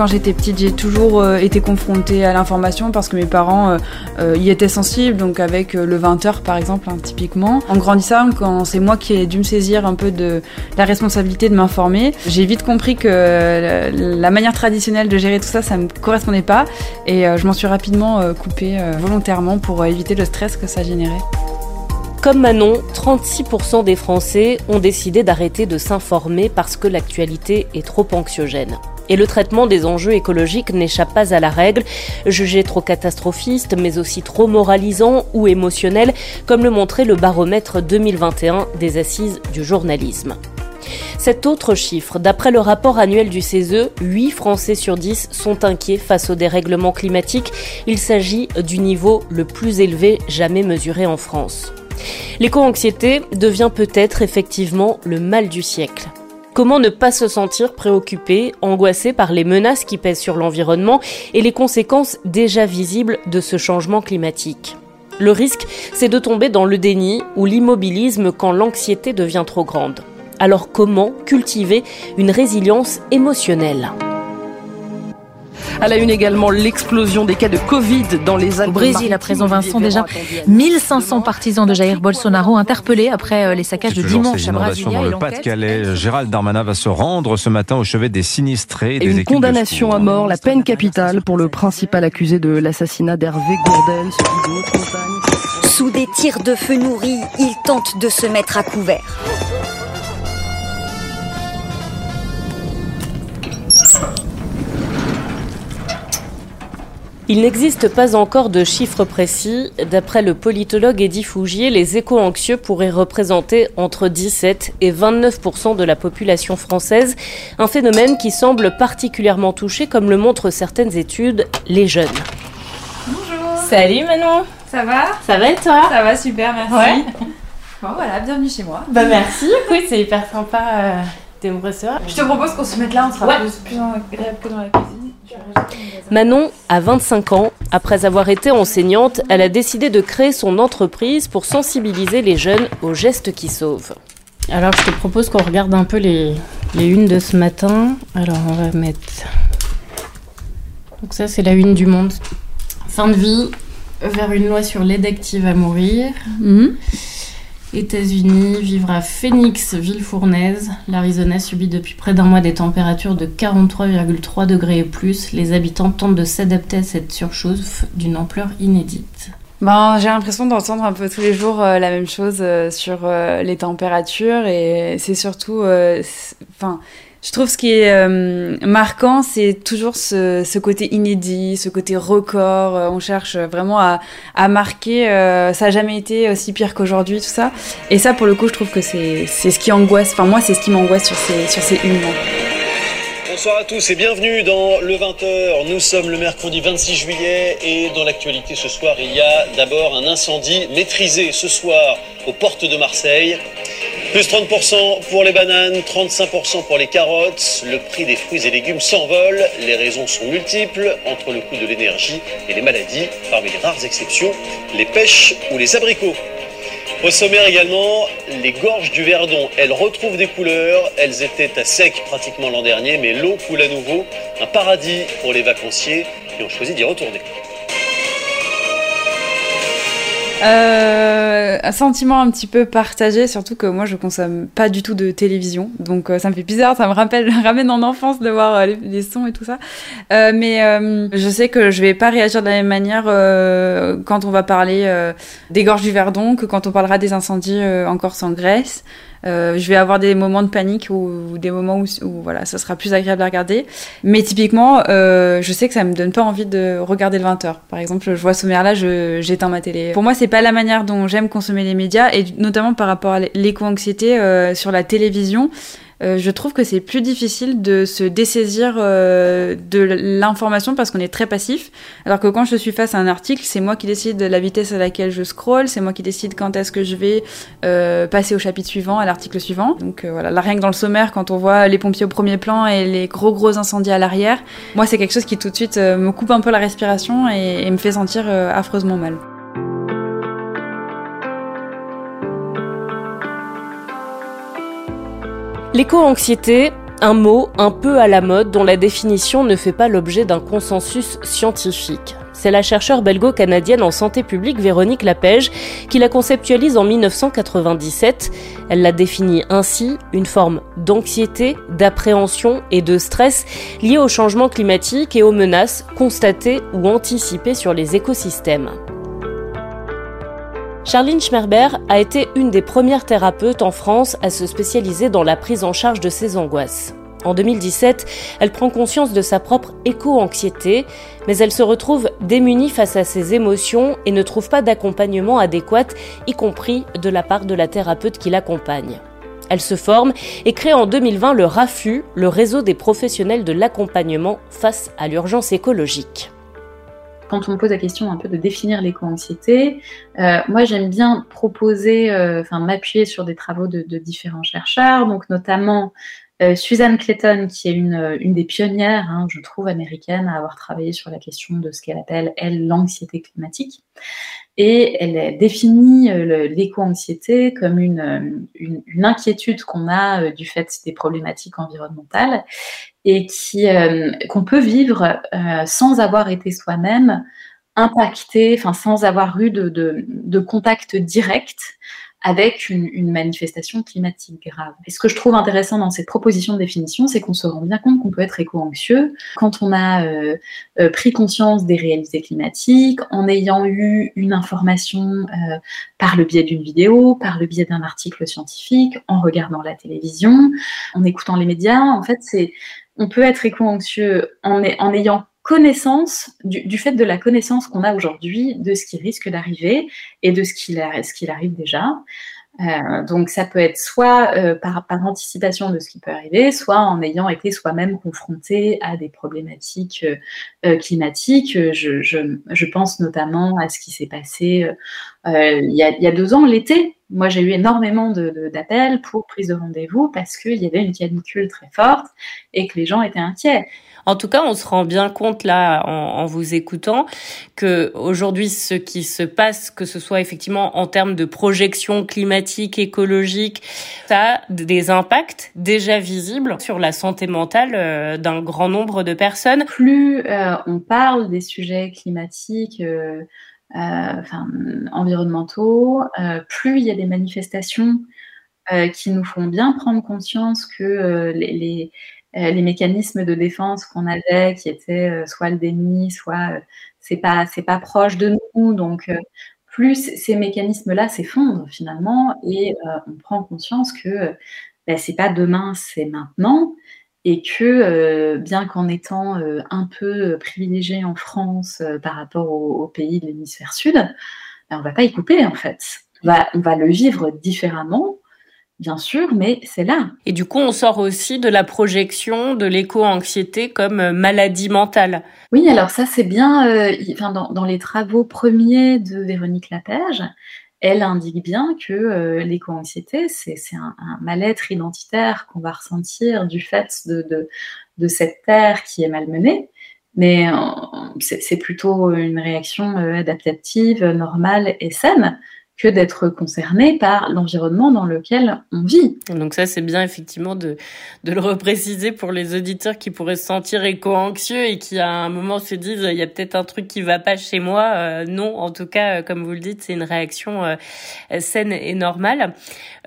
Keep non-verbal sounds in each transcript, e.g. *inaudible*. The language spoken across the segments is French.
quand j'étais petite, j'ai toujours euh, été confrontée à l'information parce que mes parents euh, y étaient sensibles, donc avec le 20h par exemple, hein, typiquement. En grandissant, quand c'est moi qui ai dû me saisir un peu de la responsabilité de m'informer, j'ai vite compris que la manière traditionnelle de gérer tout ça, ça me correspondait pas et je m'en suis rapidement coupée volontairement pour éviter le stress que ça générait. Comme Manon, 36% des Français ont décidé d'arrêter de s'informer parce que l'actualité est trop anxiogène. Et le traitement des enjeux écologiques n'échappe pas à la règle, jugé trop catastrophiste, mais aussi trop moralisant ou émotionnel, comme le montrait le baromètre 2021 des assises du journalisme. Cet autre chiffre, d'après le rapport annuel du CESE, 8 Français sur 10 sont inquiets face au dérèglement climatique. Il s'agit du niveau le plus élevé jamais mesuré en France. L'éco-anxiété devient peut-être effectivement le mal du siècle. Comment ne pas se sentir préoccupé, angoissé par les menaces qui pèsent sur l'environnement et les conséquences déjà visibles de ce changement climatique? Le risque, c'est de tomber dans le déni ou l'immobilisme quand l'anxiété devient trop grande. Alors comment cultiver une résilience émotionnelle? À la une également, l'explosion des cas de Covid dans les Alpes. Au Brésil, à présent, Vincent, déjà 1500 partisans de Jair Bolsonaro interpellés après euh, les saccages de dimanche à Brasilia. Dans le Pas-de-Calais, Gérald Darmanin va se rendre ce matin au chevet des sinistrés. Et une condamnation à mort, la peine capitale pour le principal accusé de l'assassinat d'Hervé Gourdel. Sous des tirs de feu nourris, il tente de se mettre à couvert. Il n'existe pas encore de chiffres précis. D'après le politologue Eddie Fougier, les éco-anxieux pourraient représenter entre 17 et 29% de la population française, un phénomène qui semble particulièrement toucher, comme le montrent certaines études, les jeunes. Bonjour. Salut Manon. Ça va? Ça va et toi? Ça va super, merci. *laughs* Bon voilà, bienvenue chez moi. Bah merci, oui c'est hyper sympa euh, de me recevoir. Je te propose qu'on se mette là, on sera plus, plus agréable que dans la cuisine. Manon a 25 ans. Après avoir été enseignante, elle a décidé de créer son entreprise pour sensibiliser les jeunes aux gestes qui sauvent. Alors je te propose qu'on regarde un peu les, les unes de ce matin. Alors on va mettre... Donc ça c'est la une du monde. Fin de vie, vers une loi sur l'aide active à mourir. Mhm. États-Unis, vivre à Phoenix, ville fournaise. L'Arizona subit depuis près d'un mois des températures de 43,3 degrés et plus. Les habitants tentent de s'adapter à cette surchauffe d'une ampleur inédite. Ben, j'ai l'impression d'entendre un peu tous les jours euh, la même chose euh, sur euh, les températures et c'est surtout, enfin, je trouve ce qui est euh, marquant, c'est toujours ce, côté inédit, ce côté record. Euh, on cherche vraiment à, marquer. Euh, ça n'a jamais été aussi pire qu'aujourd'hui, tout ça. Et ça, pour le coup, je trouve que c'est ce qui angoisse. Enfin, moi, c'est ce qui m'angoisse sur ces, sur Bonsoir à tous et bienvenue dans le 20h. Nous sommes le mercredi 26 juillet et dans l'actualité ce soir, il y a d'abord un incendie maîtrisé ce soir aux portes de Marseille. Plus 30% pour les bananes, 35% pour les carottes. Le prix des fruits et légumes s'envole. Les raisons sont multiples entre le coût de l'énergie et les maladies. Parmi les rares exceptions, les pêches ou les abricots. Au sommaire également, les gorges du Verdon. Elles retrouvent des couleurs. Elles étaient à sec pratiquement l'an dernier, mais l'eau coule à nouveau. Un paradis pour les vacanciers qui ont choisi d'y retourner. Euh, un sentiment un petit peu partagé, surtout que moi je consomme pas du tout de télévision, donc euh, ça me fait bizarre, ça me rappelle, *laughs* ramène en enfance de voir euh, les, sons et tout ça. Euh, mais je sais que je vais pas réagir de la même manière quand on va parler des gorges du Verdon que quand on parlera des incendies encore sans Grèce. Euh, je vais avoir des moments de panique ou, des moments où, voilà, ça sera plus agréable à regarder. Mais typiquement, euh, je sais que ça me donne pas envie de regarder le 20h. Par exemple, je vois sommaire là, j'éteins ma télé. Pour moi, c'est pas la manière dont j'aime consommer les médias et notamment par rapport à l'éco-anxiété euh, sur la télévision. Euh, je trouve que c'est plus difficile de se dessaisir euh, de l'information parce qu'on est très passif. Alors que quand je suis face à un article, c'est moi qui décide de la vitesse à laquelle je scroll, c'est moi qui décide quand est-ce que je vais euh, passer au chapitre suivant, à l'article suivant. Donc voilà, là rien que dans le sommaire, quand on voit les pompiers au premier plan et les gros gros incendies à l'arrière, moi c'est quelque chose qui tout de suite me coupe un peu la respiration et me fait sentir affreusement mal. L'éco-anxiété, Un mot un peu à la mode dont la définition ne fait pas l'objet d'un consensus scientifique. C'est la chercheure belgo-canadienne en santé publique Véronique Lapège qui la conceptualise en 1997. Elle la définit ainsi une forme d'anxiété, d'appréhension et de stress liés au changement climatique et aux menaces constatées ou anticipées sur les écosystèmes. Charline Schmerber a été une des premières thérapeutes en France à se spécialiser dans la prise en charge de ces angoisses. En 2017, elle prend conscience de sa propre éco-anxiété, mais elle se retrouve démunie face à ses émotions et ne trouve pas d'accompagnement adéquat, y compris de la part de la thérapeute qui l'accompagne. Elle se forme et crée en 2020 le RAFU, le réseau des professionnels de l'accompagnement face à l'urgence écologique quand on me pose la question un peu de définir l'éco-anxiété, euh, moi j'aime bien proposer, euh, enfin m'appuyer sur des travaux de, différents chercheurs, donc notamment euh, Suzanne Clayton, qui est une, des pionnières, hein, je trouve, américaine, à avoir travaillé sur la question de ce qu'elle appelle, elle, l'anxiété climatique. Et elle définit l'éco-anxiété comme une inquiétude qu'on a du fait des problématiques environnementales et qui euh, qu'on peut vivre euh, sans avoir été soi-même impacté, enfin sans avoir eu de, de, contact direct avec une, manifestation climatique grave. Et ce que je trouve intéressant dans cette proposition de définition, c'est qu'on se rend bien compte qu'on peut être éco-anxieux quand on a euh, pris conscience des réalités climatiques, en ayant eu une information par le biais d'une vidéo, par le biais d'un article scientifique, en regardant la télévision, en écoutant les médias. En fait, c'est on peut être éco-anxieux en, ayant connaissance du, fait de la connaissance qu'on a aujourd'hui de ce qui risque d'arriver et de ce qu'il ce arrive déjà. Euh, donc ça peut être soit euh, par, anticipation de ce qui peut arriver, soit en ayant été soi-même confronté à des problématiques euh, climatiques. Je, pense notamment à ce qui s'est passé il y, a, il, y a, deux ans, l'été. Moi, j'ai eu énormément d'appels de, pour prise de rendez-vous parce qu'il y avait une canicule très forte et que les gens étaient inquiets. En tout cas, on se rend bien compte là, en, vous écoutant, que aujourd'hui, ce qui se passe, que ce soit effectivement en termes de projection climatique, écologique, ça a des impacts déjà visibles sur la santé mentale euh, d'un grand nombre de personnes. Plus euh, on parle des sujets climatiques. Euh, enfin, environnementaux, plus il y a des manifestations qui nous font bien prendre conscience que les, les, euh, mécanismes de défense qu'on avait, qui étaient euh, soit le déni, soit euh, c'est pas c'est pas proche de nous, donc plus ces mécanismes-là s'effondrent finalement et on prend conscience que ben, c'est pas demain, c'est maintenant et que bien qu'en étant un peu privilégié en France par rapport aux, pays de l'hémisphère sud, ben, on va pas y couper en fait. va, on va le vivre différemment bien sûr, mais c'est là. Et du coup, on sort aussi de la projection de l'éco-anxiété comme euh, maladie mentale. Oui, alors ça, c'est bien, euh, enfin, dans, les travaux premiers de Véronique Lapage, elle indique bien que euh, l'éco-anxiété, c'est un, mal-être identitaire qu'on va ressentir du fait de, de, cette terre qui est malmenée. Mais c'est plutôt une réaction adaptative, normale et saine que d'être concerné par l'environnement dans lequel on vit. Donc ça, c'est bien effectivement de, de le repréciser pour les auditeurs qui pourraient se sentir éco-anxieux et qui à un moment se disent il y a peut-être un truc qui va pas chez moi. Euh, non, en tout cas, euh, comme vous le dites, c'est une réaction euh, saine et normale.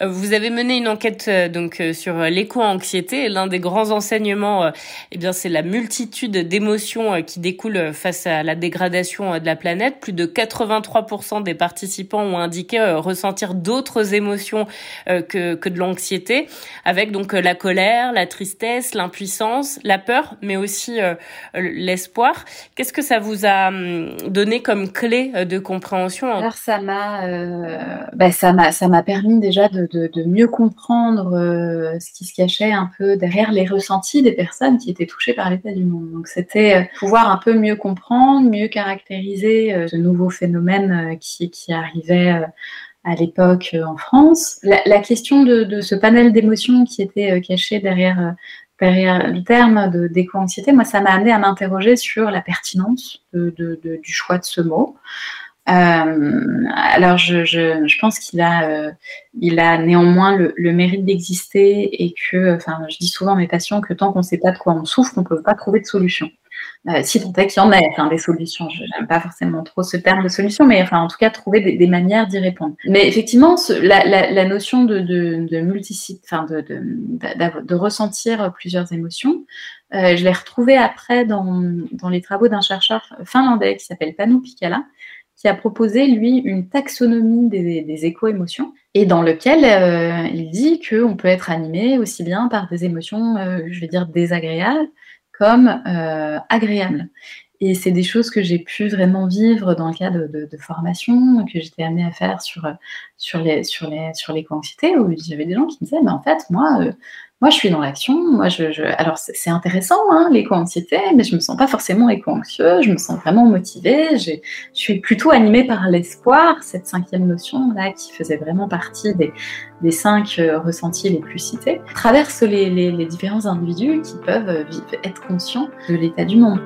vous avez mené une enquête donc sur l'éco-anxiété. L'un des grands enseignements, eh bien, c'est la multitude d'émotions qui découlent face à la dégradation de la planète. Plus de 83% des participants ont indiqué euh, ressentir d'autres émotions euh, que, que de l'anxiété, avec donc euh, la colère, la tristesse, l'impuissance, la peur, mais aussi l'espoir. Qu'est-ce que ça vous a hum, donné comme clé de compréhension Alors ça m'a, bah, ça m'a, ça m'a permis déjà de, de, mieux comprendre ce qui se cachait un peu derrière les ressentis des personnes qui étaient touchées par l'état du monde. Donc c'était pouvoir un peu mieux comprendre, mieux caractériser ce nouveau phénomène qui, qui arrivait à l'époque euh, en France. La, question de, ce panel d'émotions qui était euh, caché derrière, euh, le terme d'éco-anxiété, moi, ça m'a amené à m'interroger sur la pertinence de, du choix de ce mot. Euh, alors, je, pense qu'il a, euh, il a néanmoins le, le mérite d'exister et que, enfin, je dis souvent à mes patients que tant qu'on ne sait pas de quoi on souffre, on ne peut pas trouver de solution. Euh, si tant est qu'il y en a, enfin, des solutions. Je n'aime pas forcément trop ce terme de solution, mais enfin, en tout cas, trouver des, manières d'y répondre. Mais effectivement, la, notion de, de, de multicite, enfin, de, ressentir plusieurs émotions, euh, je l'ai retrouvée après dans, les travaux d'un chercheur finlandais qui s'appelle Panu Pikala, qui a proposé, lui, une taxonomie des, éco-émotions, et dans lequel euh, il dit qu'on peut être animé aussi bien par des émotions, je vais dire, désagréables, euh, agréables. Et c'est des choses que j'ai pu vraiment vivre dans le cadre de, de formation, que j'étais amenée à faire sur, sur les sur les sur l'éco-anxiété, où j'avais des gens qui me disaient, mais en fait, moi, euh, moi, je suis dans l'action. Moi, je, alors c'est intéressant, hein, l'éco-anxiété, mais je me sens pas forcément éco-anxieux. Je me sens vraiment motivée. Je suis plutôt animée par l'espoir, cette cinquième notion là qui faisait vraiment partie des, cinq euh, ressentis les plus cités, traverse les, différents individus qui peuvent vivre, être conscients de l'état du monde.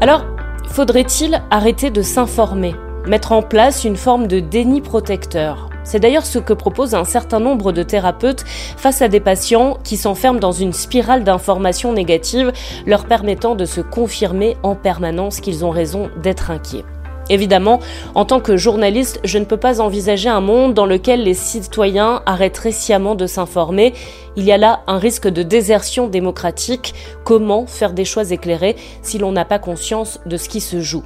Alors, faudrait-il arrêter de s'informer, mettre en place une forme de déni protecteur c'est d'ailleurs ce que propose un certain nombre de thérapeutes face à des patients qui s'enferment dans une spirale d'informations négatives, leur permettant de se confirmer en permanence qu'ils ont raison d'être inquiets. Évidemment, en tant que journaliste, je ne peux pas envisager un monde dans lequel les citoyens arrêteraient sciemment de s'informer. Il y a là un risque de désertion démocratique. Comment faire des choix éclairés si l'on n'a pas conscience de ce qui se joue?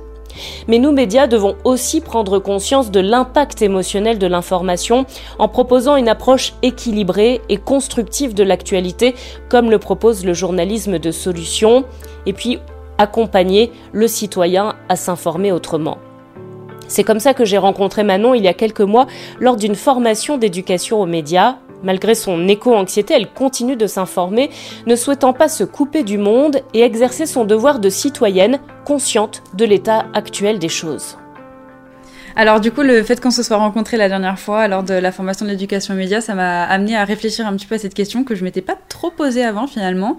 Mais nous, médias, devons aussi prendre conscience de l'impact émotionnel de l'information en proposant une approche équilibrée et constructive de l'actualité, comme le propose le journalisme de solution, et puis accompagner le citoyen à s'informer autrement. C'est comme ça que j'ai rencontré Manon il y a quelques mois lors d'une formation d'éducation aux médias. Malgré son éco-anxiété, elle continue de s'informer, ne souhaitant pas se couper du monde et exercer son devoir de citoyenne, consciente de l'état actuel des choses. Alors du coup, le fait qu'on se soit rencontrés la dernière fois lors de la formation de l'éducation aux médias, ça m'a amené à réfléchir un petit peu à cette question que je m'étais pas trop posée avant finalement.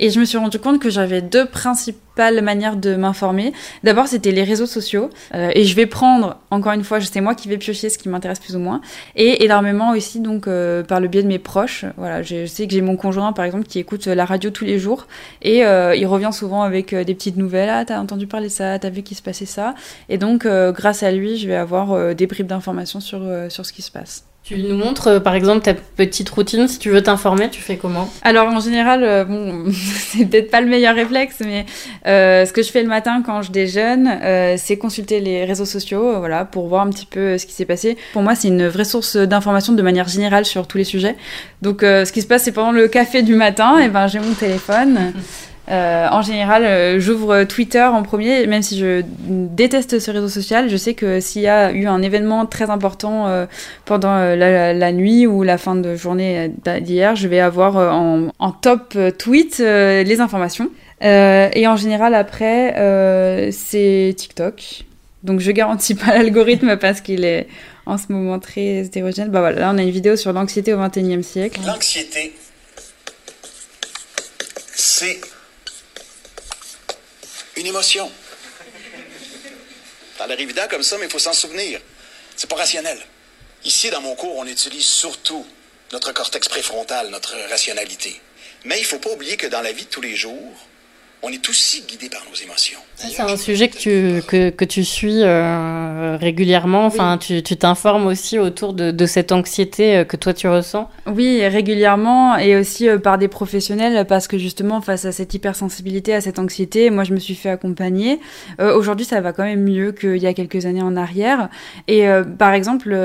Et je me suis rendu compte que j'avais deux principales manières de m'informer. D'abord, c'était les réseaux sociaux. Euh, et je vais prendre, encore une fois, c'est moi qui vais piocher ce qui m'intéresse plus ou moins. Et énormément aussi, donc, euh, par le biais de mes proches. Voilà, je sais que j'ai mon conjoint, par exemple, qui écoute la radio tous les jours. Et euh, il revient souvent avec euh, des petites nouvelles. Ah, t'as entendu parler ça, t'as vu qu'il se passait ça. Et donc, euh, grâce à lui, je vais avoir euh, des bribes d'informations sur, sur ce qui se passe. Tu nous montres, euh, par exemple, ta petite routine. Si tu veux t'informer, tu fais comment Alors, en général, euh, bon, *laughs* c'est peut-être pas le meilleur réflexe, mais euh, ce que je fais le matin quand je déjeune, euh, c'est consulter les réseaux sociaux, voilà, pour voir un petit peu ce qui s'est passé. Pour moi, c'est une vraie source d'information de manière générale sur tous les sujets. Donc, ce qui se passe, c'est pendant le café du matin, et ben, j'ai mon téléphone. *laughs* Euh, en général, euh, j'ouvre Twitter en premier, même si je déteste ce réseau social. Je sais que s'il y a eu un événement très important euh, pendant la, nuit ou la fin de journée d'hier, je vais avoir en, top tweet les informations. et en général, après, c'est TikTok. Donc je garantis pas *laughs* l'algorithme parce qu'il est en ce moment très hétérogène. Bah voilà, là on a une vidéo sur l'anxiété au XXIe siècle. L'anxiété, c'est une émotion. Ça a l'air évident comme ça, mais il faut s'en souvenir. C'est pas rationnel. Ici, dans mon cours, on utilise surtout notre cortex préfrontal, notre rationalité. Mais il faut pas oublier que dans la vie de tous les jours, on est aussi guidé par nos émotions. C'est un sujet que tu, que, que tu suis euh, régulièrement. Enfin, oui. tu t'informes aussi autour de, de, cette anxiété que toi tu ressens. Oui, régulièrement et aussi euh, par des professionnels parce que justement face à cette hypersensibilité, à cette anxiété, moi je me suis fait accompagner. Euh, Aujourd'hui, ça va quand même mieux qu'il y a quelques années en arrière. Et euh, par exemple,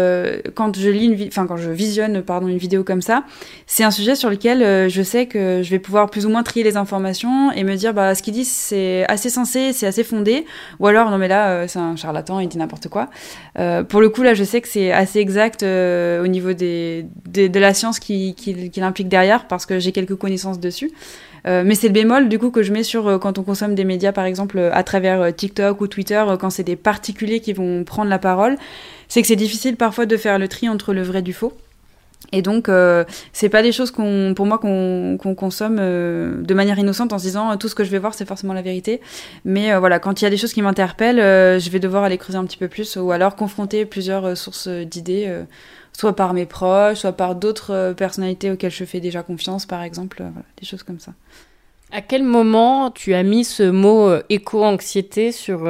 quand je lis une, enfin quand je visionne pardon une vidéo comme ça, c'est un sujet sur lequel je sais que je vais pouvoir plus ou moins trier les informations et me dire bah, ce qu'il dit c'est assez sensé, c'est assez fondé, ou alors non mais là euh, c'est un charlatan, il dit n'importe quoi. Euh, pour le coup là je sais que c'est assez exact euh, au niveau des, de la science qui, qui, qui l'implique derrière parce que j'ai quelques connaissances dessus. Mais c'est le bémol du coup que je mets sur quand on consomme des médias par exemple à travers TikTok ou Twitter quand c'est des particuliers qui vont prendre la parole, c'est que c'est difficile parfois de faire le tri entre le vrai du faux. Et donc, euh, c'est pas des choses qu'on, pour moi qu'on consomme euh, de manière innocente en se disant tout ce que je vais voir c'est forcément la vérité. Mais euh, voilà, quand il y a des choses qui m'interpellent, je vais devoir aller creuser un petit peu plus ou alors confronter plusieurs sources d'idées, soit par mes proches, soit par d'autres personnalités auxquelles je fais déjà confiance, par exemple, voilà, des choses comme ça. À quel moment tu as mis ce mot éco-anxiété sur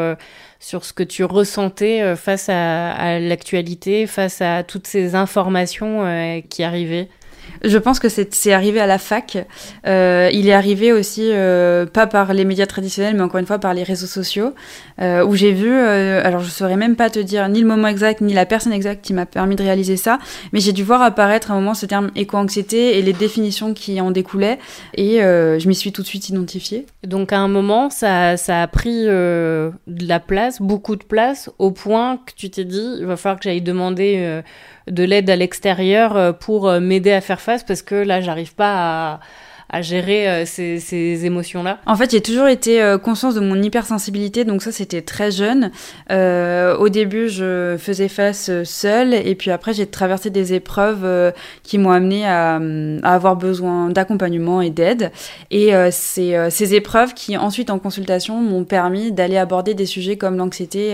sur ce que tu ressentais euh, face à, l'actualité, face à toutes ces informations euh, qui arrivaient? Je pense que c'est arrivé à la fac. Euh, il est arrivé aussi, euh, pas par les médias traditionnels, mais encore une fois par les réseaux sociaux, euh, où j'ai vu, euh, alors je saurais même pas te dire ni le moment exact, ni la personne exacte qui m'a permis de réaliser ça, mais j'ai dû voir apparaître à un moment ce terme éco-anxiété et les définitions qui en découlaient, et euh, je m'y suis tout de suite identifiée. Donc à un moment, ça, ça a pris de la place, beaucoup de place, au point que tu t'es dit, il va falloir que j'aille demander de l'aide à l'extérieur euh, pour euh, m'aider à faire face parce que là, j'arrive pas à à gérer euh, ces, émotions-là En fait, j'ai toujours été euh, conscience de mon hypersensibilité, donc ça, c'était très jeune. Euh, au début, je faisais face seule, et puis après, j'ai traversé des épreuves qui m'ont amené à, avoir besoin d'accompagnement et d'aide. Et c'est ces épreuves qui, ensuite, en consultation, m'ont permis d'aller aborder des sujets comme l'anxiété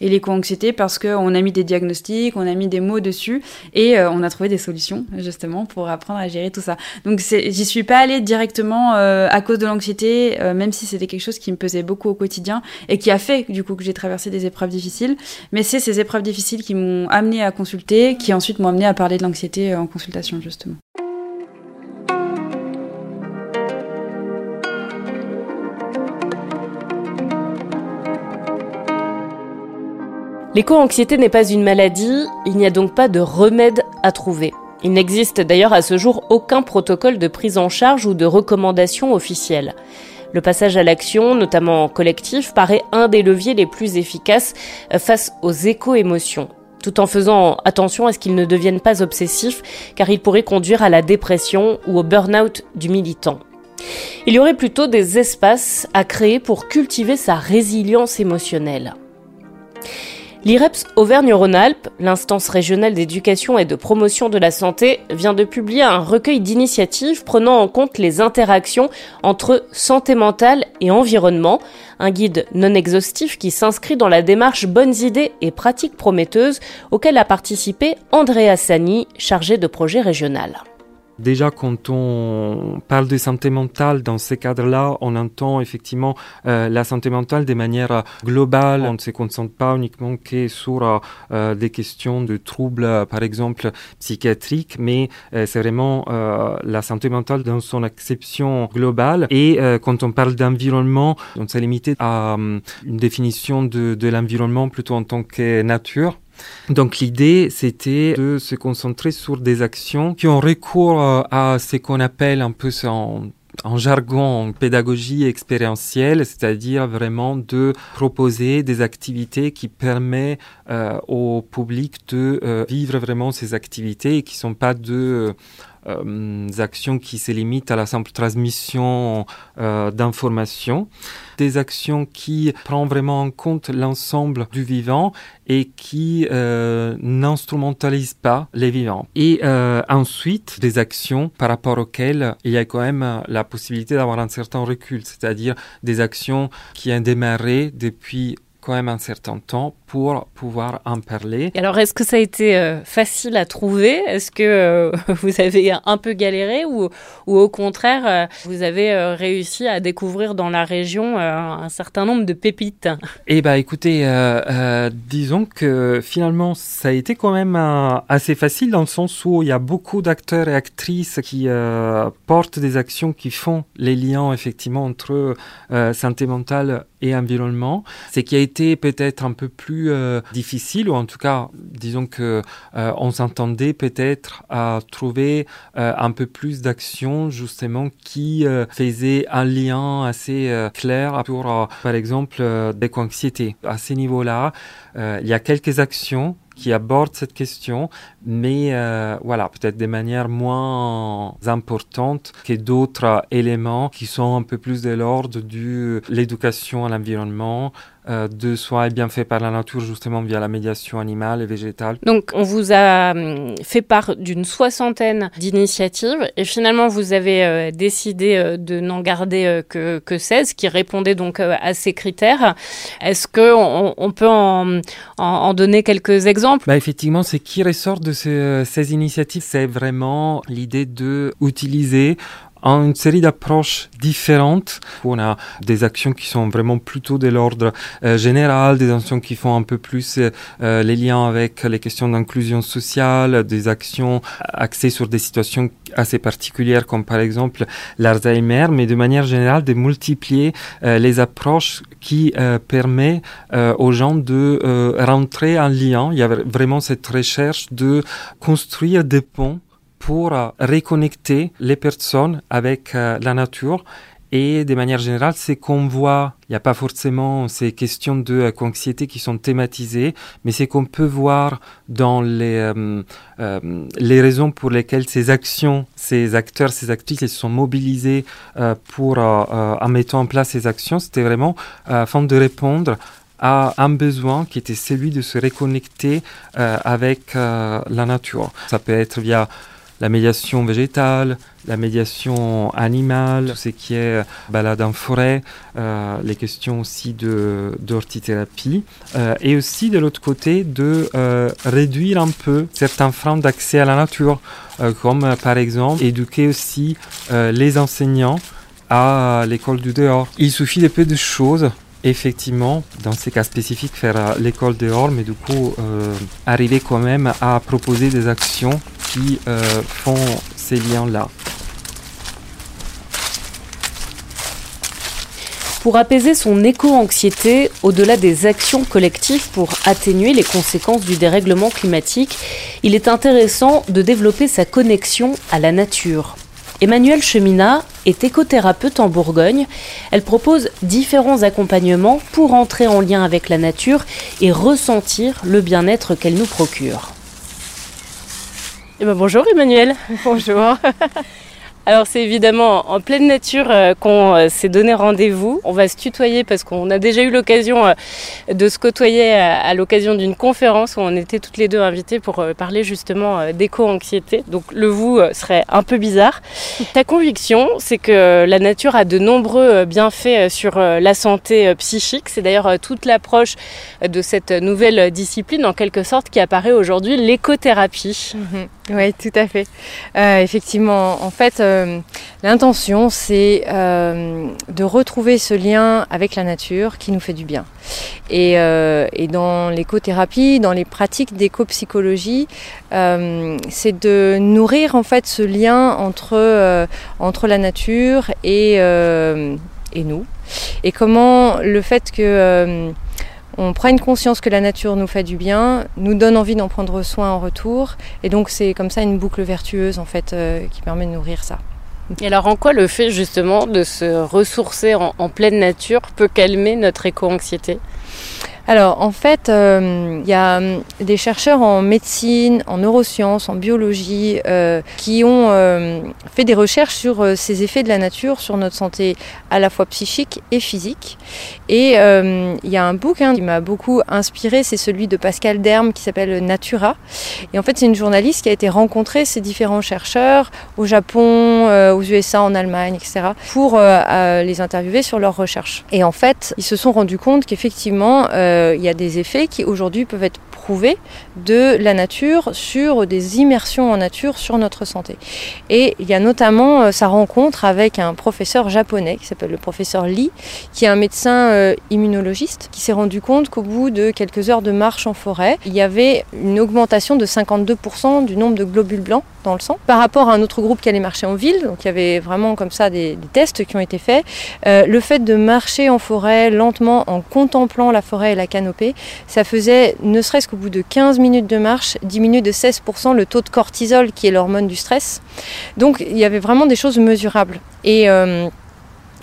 et l'éco-anxiété, parce qu'on a mis des diagnostics, on a mis des mots dessus, et on a trouvé des solutions, justement, pour apprendre à gérer tout ça. Donc, j'y suis pas allée directement euh, à cause de l'anxiété, euh, même si c'était quelque chose qui me pesait beaucoup au quotidien et qui a fait du coup que j'ai traversé des épreuves difficiles. Mais c'est ces épreuves difficiles qui m'ont amené à consulter, qui ensuite m'ont amené à parler de l'anxiété euh, en consultation justement. L'éco-anxiété n'est pas une maladie, il n'y a donc pas de remède à trouver. Il n'existe d'ailleurs à ce jour aucun protocole de prise en charge ou de recommandation officielle. Le passage à l'action, notamment collectif, paraît un des leviers les plus efficaces face aux éco-émotions tout en faisant attention à ce qu'ils ne deviennent pas obsessifs, car ils pourraient conduire à la dépression ou au burn-out du militant. Il y aurait plutôt des espaces à créer pour cultiver sa résilience émotionnelle. L'IREPS Auvergne-Rhône-Alpes, l'instance régionale d'éducation et de promotion de la santé, vient de publier un recueil d'initiatives prenant en compte les interactions entre santé mentale et environnement, un guide non exhaustif qui s'inscrit dans la démarche Bonnes idées et pratiques prometteuses auquel a participé Andrea Sani, chargé de projet régional. Déjà, quand on parle de santé mentale dans ces cadres-là, on entend effectivement euh, la santé mentale de manière globale. On ne se concentre pas uniquement que sur euh, des questions de troubles, par exemple, psychiatriques, mais euh, c'est vraiment la santé mentale dans son acception globale. Et quand on parle d'environnement, on s'est limité à une définition de, de l'environnement plutôt en tant que nature. Donc l'idée, c'était de se concentrer sur des actions qui ont recours euh, à ce qu'on appelle un peu en, jargon, pédagogie expérientielle, c'est-à-dire vraiment de proposer des activités qui permettent euh, au public de euh, vivre vraiment ces activités et qui sont pas de euh, actions qui se limitent à la simple transmission euh, d'informations, des actions qui prennent vraiment en compte l'ensemble du vivant et qui euh, n'instrumentalisent pas les vivants. Et euh, ensuite, des actions par rapport auxquelles il y a quand même la possibilité d'avoir un certain recul, c'est-à-dire des actions qui ont démarré depuis quand même un certain temps pour pouvoir en parler. alors, est-ce que ça a été euh, facile à trouver? Est-ce que euh, *laughs* vous avez un peu galéré ou, ou au contraire, euh, vous avez réussi à découvrir dans la région un certain nombre de pépites? Eh bien, écoutez, disons que finalement, ça a été quand même assez facile dans le sens où il y a beaucoup d'acteurs et actrices qui portent des actions qui font les liens effectivement entre santé mentale et environnement. C'est qui a été peut-être un peu plus euh, difficile, ou en tout cas, disons que euh, on s'entendait peut-être à trouver euh, un peu plus d'actions justement qui faisaient un lien assez clair pour, par exemple, d'éco-anxiété. À ce niveau-là, il y a quelques actions qui abordent cette question, mais voilà, peut-être de manière moins importante que d'autres éléments qui sont un peu plus de l'ordre de l'éducation à l'environnement, euh, de soins bien fait par la nature justement via la médiation animale et végétale. Donc on vous a hum, fait part d'une soixantaine d'initiatives et finalement vous avez euh, décidé euh, de n'en garder que, que 16 qui répondaient donc à ces critères. Est-ce qu'on on peut en, en, donner quelques exemples? Bah Effectivement, ce qui ressort de ces, ces initiatives, c'est vraiment l'idée de utiliser une série d'approches différentes. On a des actions qui sont vraiment plutôt de l'ordre euh, général, des actions qui font un peu plus euh, les liens avec les questions d'inclusion sociale, des actions axées sur des situations assez particulières comme par exemple l'Alzheimer, mais de manière générale de multiplier euh, les approches qui permet aux gens de rentrer en lien. Il y a vraiment cette recherche de construire des ponts pour reconnecter les personnes avec euh, la nature. Et de manière générale, c'est qu'on voit, il n'y a pas forcément ces questions de euh, anxiété qui sont thématisées, mais c'est qu'on peut voir dans les, euh, les raisons pour lesquelles ces actions, ces acteurs, ces actrices, ils sont mobilisés pour, en mettant en place ces actions, c'était vraiment afin de répondre à un besoin qui était celui de se reconnecter avec la nature. Ça peut être via la médiation végétale, la médiation animale, tout ce qui est balade en forêt, euh, les questions aussi de d'hortithérapie, euh, et aussi de l'autre côté de euh, réduire un peu certains freins d'accès à la nature, comme par exemple éduquer aussi les enseignants à l'école du dehors. Il suffit de peu de choses effectivement, dans ces cas spécifiques, faire l'école dehors, mais du coup, arriver quand même à proposer des actions qui euh, font ces liens-là. Pour apaiser son éco-anxiété, au-delà des actions collectives pour atténuer les conséquences du dérèglement climatique, il est intéressant de développer sa connexion à la nature. Emmanuelle Cheminat est écothérapeute en Bourgogne. Elle propose différents accompagnements pour entrer en lien avec la nature et ressentir le bien-être qu'elle nous procure. Eh ben, bonjour Emmanuel. Bonjour. *laughs* Alors c'est évidemment en pleine nature euh, qu'on euh, s'est donné rendez-vous. On va se tutoyer parce qu'on a déjà eu l'occasion euh, de se côtoyer à, l'occasion d'une conférence où on était toutes les deux invitées pour parler justement d'éco-anxiété. Donc le vous serait un peu bizarre. Ta conviction, c'est que la nature a de nombreux bienfaits sur la santé psychique. C'est d'ailleurs toute l'approche de cette nouvelle discipline en quelque sorte qui apparaît aujourd'hui, l'écothérapie. Mhm. Oui, tout à fait. effectivement, en fait, euh, l'intention, c'est euh, de retrouver ce lien avec la nature qui nous fait du bien. Et, euh, dans l'écothérapie, dans les pratiques d'éco-psychologie, c'est de nourrir en fait ce lien entre, entre la nature et, et nous. Et comment le fait que on prenne conscience que la nature nous fait du bien, nous donne envie d'en prendre soin en retour, et donc c'est comme ça une boucle vertueuse en fait euh, qui permet de nourrir ça. Et alors en quoi le fait justement de se ressourcer en pleine nature peut calmer notre éco-anxiété? Alors en fait, euh, il y a euh, des chercheurs en médecine, en neurosciences, en biologie euh, qui ont fait des recherches sur ces effets de la nature sur notre santé à la fois psychique et physique. Et il y a un bouquin qui m'a beaucoup inspiré, c'est celui de Pascal Derme qui s'appelle Natura. Et en fait, c'est une journaliste qui a été rencontrer ces différents chercheurs au Japon, aux USA, en Allemagne, etc. pour les interviewer sur leurs recherches. Et en fait, ils se sont rendus compte qu'effectivement, euh, il y a des effets qui aujourd'hui peuvent être prouvés de la nature sur des immersions en nature sur notre santé. Et il y a notamment euh, sa rencontre avec un professeur japonais qui s'appelle le professeur Lee, qui est un médecin euh, immunologiste, qui s'est rendu compte qu'au bout de quelques heures de marche en forêt, il y avait une augmentation de 52% du nombre de globules blancs le sang par rapport à un autre groupe qui allait marcher en ville. Donc il y avait vraiment comme ça des, tests qui ont été faits. le fait de marcher en forêt lentement en contemplant la forêt et la canopée, ça faisait, ne serait-ce qu'au bout de 15 minutes de marche, diminuer de 16% le taux de cortisol, qui est l'hormone du stress. Donc il y avait vraiment des choses mesurables. Euh,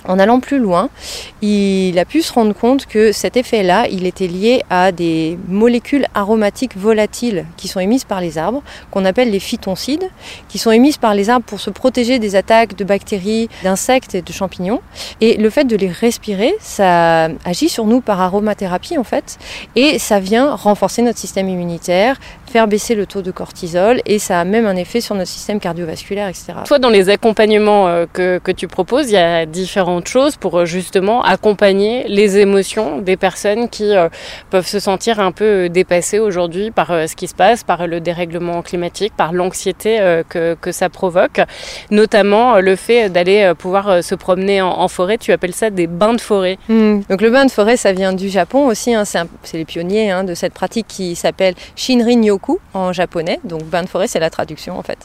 en allant plus loin, il a pu se rendre compte que cet effet-là, il était lié à des molécules aromatiques volatiles qui sont émises par les arbres, qu'on appelle les phytoncides, qui sont émises par les arbres pour se protéger des attaques de bactéries, d'insectes et de champignons. Et le fait de les respirer, ça agit sur nous par aromathérapie en fait, et ça vient renforcer notre système immunitaire, faire baisser le taux de cortisol, et ça a même un effet sur notre système cardiovasculaire, etc. Toi, dans les accompagnements euh, que, que tu proposes, il y a différentes choses pour euh, justement accompagner les émotions des personnes qui euh, peuvent se sentir un peu dépassées aujourd'hui par ce qui se passe, par le dérèglement climatique, par l'anxiété que, que, ça provoque, notamment le fait d'aller pouvoir se promener en, forêt. Tu appelles ça des bains de forêt. Hmm. Donc le bain de forêt, ça vient du Japon aussi. Hein. c'est les pionniers hein, de cette pratique qui s'appelle Shinrin-yoku en japonais. Donc bain de forêt, c'est la traduction en fait.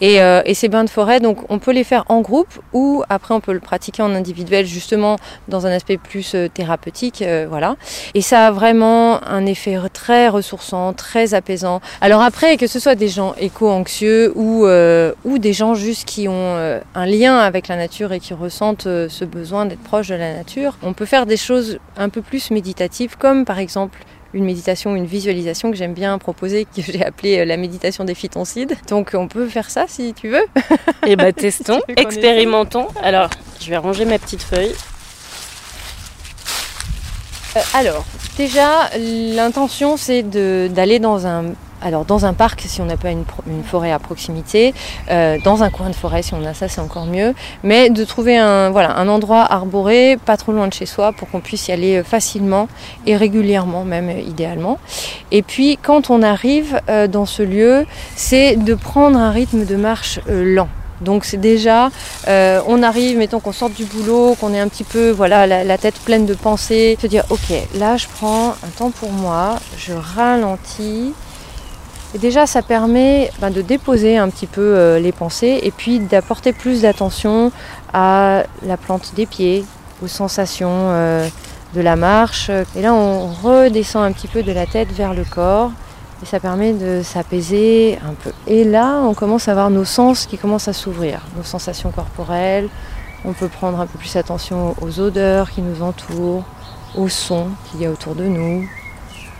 Et, et ces bains de forêt, donc on peut les faire en groupe ou après on peut le pratiquer en individuel justement dans un aspect plus euh, thérapeutique, euh, voilà. Et ça a vraiment un effet très ressourçant, très apaisant. Alors après, que ce soit des gens éco-anxieux ou, euh, ou des gens juste qui ont un lien avec la nature et qui ressentent ce besoin d'être proche de la nature, on peut faire des choses un peu plus méditatives, comme par exemple une méditation, une visualisation que j'aime bien proposer, que j'ai appelée la méditation des phytoncides. Donc on peut faire ça si tu veux. Et eh bah ben, testons, *laughs* expérimentons. Alors, je vais ranger ma petite feuille. Euh, alors, déjà, l'intention c'est d'aller dans un alors dans un parc si on n'a pas une, forêt à proximité, euh, dans un coin de forêt si on a ça c'est encore mieux, mais de trouver un, voilà, un endroit arboré, pas trop loin de chez soi pour qu'on puisse y aller euh, facilement et régulièrement même euh, idéalement. Et puis quand on arrive dans ce lieu, c'est de prendre un rythme de marche lent. Donc c'est déjà, on arrive, mettons qu'on sorte du boulot, qu'on est un petit peu, voilà, la, la, tête pleine de pensées, se dire ok, là je prends un temps pour moi, je ralentis, et déjà, ça permet ben, de déposer un petit peu euh, les pensées et puis d'apporter plus d'attention à la plante des pieds, aux sensations euh, de la marche. Et là, on redescend un petit peu de la tête vers le corps et ça permet de s'apaiser un peu. Et là, on commence à avoir nos sens qui commencent à s'ouvrir, nos sensations corporelles. On peut prendre un peu plus attention aux odeurs qui nous entourent, aux sons qu'il y a autour de nous,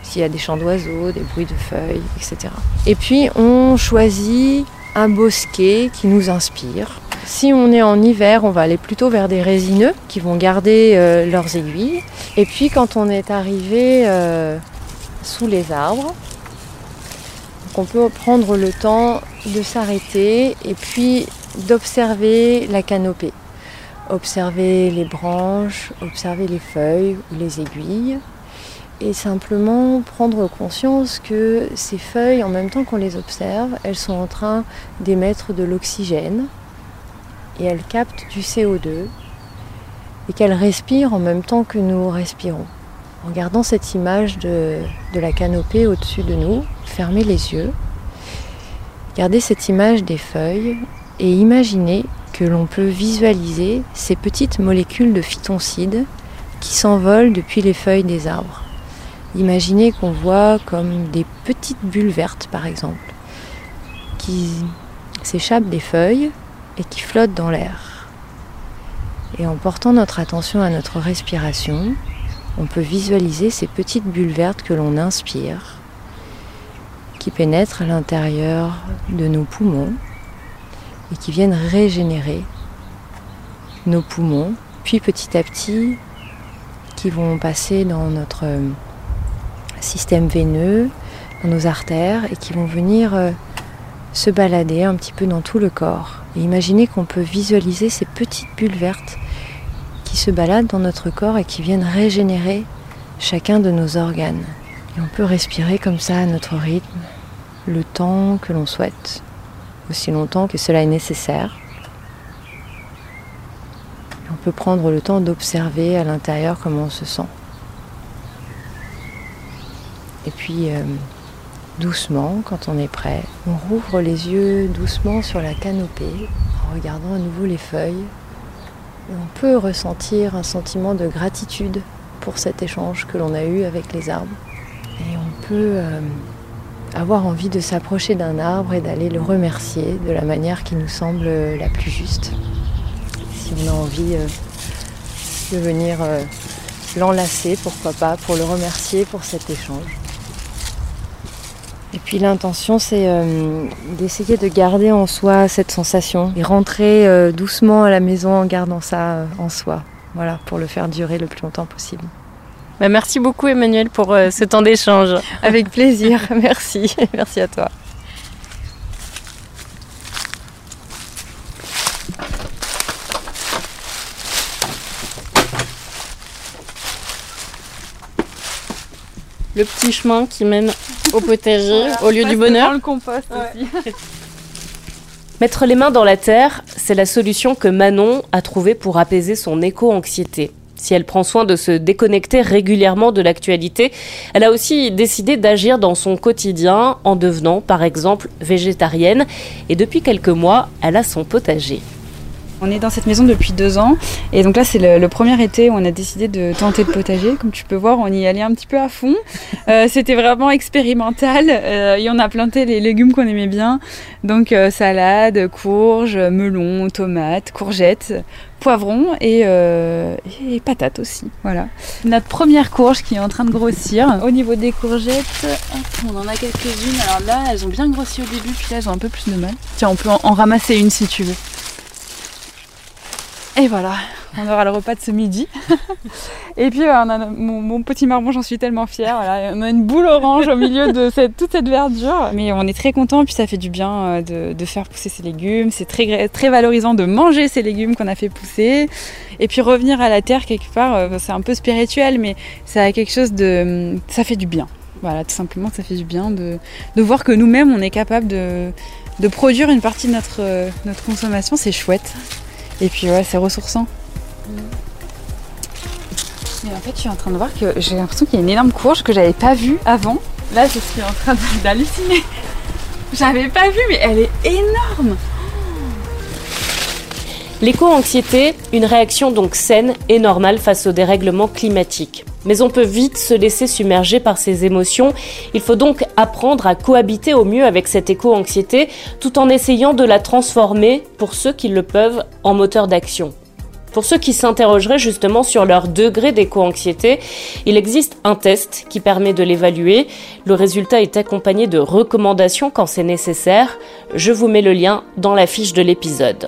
s'il y a des chants d'oiseaux, des bruits de feuilles, etc. Et puis on choisit un bosquet qui nous inspire. Si on est en hiver, on va aller plutôt vers des résineux qui vont garder euh, leurs aiguilles. Et puis quand on est arrivé euh, sous les arbres, on peut prendre le temps de s'arrêter et puis d'observer la canopée. Observer les branches, observer les feuilles ou les aiguilles et simplement prendre conscience que ces feuilles, en même temps qu'on les observe, elles sont en train d'émettre de l'oxygène et elles captent du CO2 et qu'elles respirent en même temps que nous respirons. En gardant cette image de, de la canopée au-dessus de nous, fermez les yeux, gardez cette image des feuilles et imaginez que l'on peut visualiser ces petites molécules de phytoncides qui s'envolent depuis les feuilles des arbres. Imaginez qu'on voit comme des petites bulles vertes, par exemple, qui s'échappent des feuilles et qui flottent dans l'air. Et en portant notre attention à notre respiration, on peut visualiser ces petites bulles vertes que l'on inspire, qui pénètrent à l'intérieur de nos poumons et qui viennent régénérer nos poumons, puis petit à petit qui vont passer dans notre système veineux, dans nos artères et qui vont venir euh, se balader un petit peu dans tout le corps. Et imaginez qu'on peut visualiser ces petites bulles vertes qui se baladent dans notre corps et qui viennent régénérer chacun de nos organes. Et on peut respirer comme ça à notre rythme, le temps que l'on souhaite, aussi longtemps que cela est nécessaire. on peut prendre le temps d'observer à l'intérieur comment on se sent. Et puis, euh, doucement, quand on est prêt, on rouvre les yeux doucement sur la canopée en regardant à nouveau les feuilles. On peut ressentir un sentiment de gratitude pour cet échange que l'on a eu avec les arbres. Et on peut euh, avoir envie de s'approcher d'un arbre et d'aller le remercier de la manière qui nous semble la plus juste. Si on a envie euh, de venir l'enlacer, pourquoi pas, pour le remercier pour cet échange. Et puis l'intention, c'est euh, d'essayer de garder en soi cette sensation et rentrer euh, doucement à la maison en gardant ça en soi. Voilà, pour le faire durer le plus longtemps possible. Bah, merci beaucoup Emmanuel pour ce temps d'échange. Avec plaisir, *laughs* merci. merci à toi. Le petit chemin qui mène au potager au lieu du bonheur. le compost aussi. *laughs* Mettre les mains dans la terre, c'est la solution que Manon a trouvée pour apaiser son éco-anxiété. Si elle prend soin de se déconnecter régulièrement de l'actualité, elle a aussi décidé d'agir dans son quotidien en devenant, par exemple, végétarienne. Et depuis quelques mois, elle a son potager. On est dans cette maison depuis deux ans et donc là c'est le, premier été où on a décidé de tenter le potager. Comme tu peux voir, on y allait un petit peu à fond. Euh, c'était vraiment expérimental euh, et on a planté les légumes qu'on aimait bien. Donc euh, salade, courges, melons, tomates, courgettes, poivrons et, et, patates aussi. Voilà. Notre première courge qui est en train de grossir. Au niveau des courgettes, on en a quelques-unes. Alors là, elles ont bien grossi au début, puis là elles ont un peu plus de mal. Tiens, on peut en ramasser une si tu veux. Et voilà, on aura le repas de ce midi. *laughs* et puis on a mon, petit marmon, j'en suis tellement fière. on a une boule orange au milieu de toute cette verdure. Mais on est très content, puis ça fait du bien euh, de, faire pousser ces légumes. C'est très, très valorisant de manger ces légumes qu'on a fait pousser. Et puis revenir à la terre quelque part, euh, c'est un peu spirituel, mais ça quelque chose de. Ça fait du bien. Voilà, tout simplement, ça fait du bien de, voir que nous-mêmes, on est capable de, produire une partie de notre, euh, notre consommation. C'est chouette. Et puis ouais, c'est ressourçant. Mais en fait, je suis en train de voir que j'ai l'impression qu'il y a une énorme courge que j'avais pas vue avant. Là, je suis en train d'halluciner. *laughs* J'avais pas vu, mais elle est énorme. L'éco-anxiété, une réaction donc saine et normale face au dérèglement climatique. Mais on peut vite se laisser submerger par ces émotions. Il faut donc apprendre à cohabiter au mieux avec cette éco-anxiété tout en essayant de la transformer, pour ceux qui le peuvent, en moteur d'action. Pour ceux qui s'interrogeraient justement sur leur degré d'éco-anxiété, il existe un test qui permet de l'évaluer. Le résultat est accompagné de recommandations quand c'est nécessaire. Je vous mets le lien dans la fiche de l'épisode.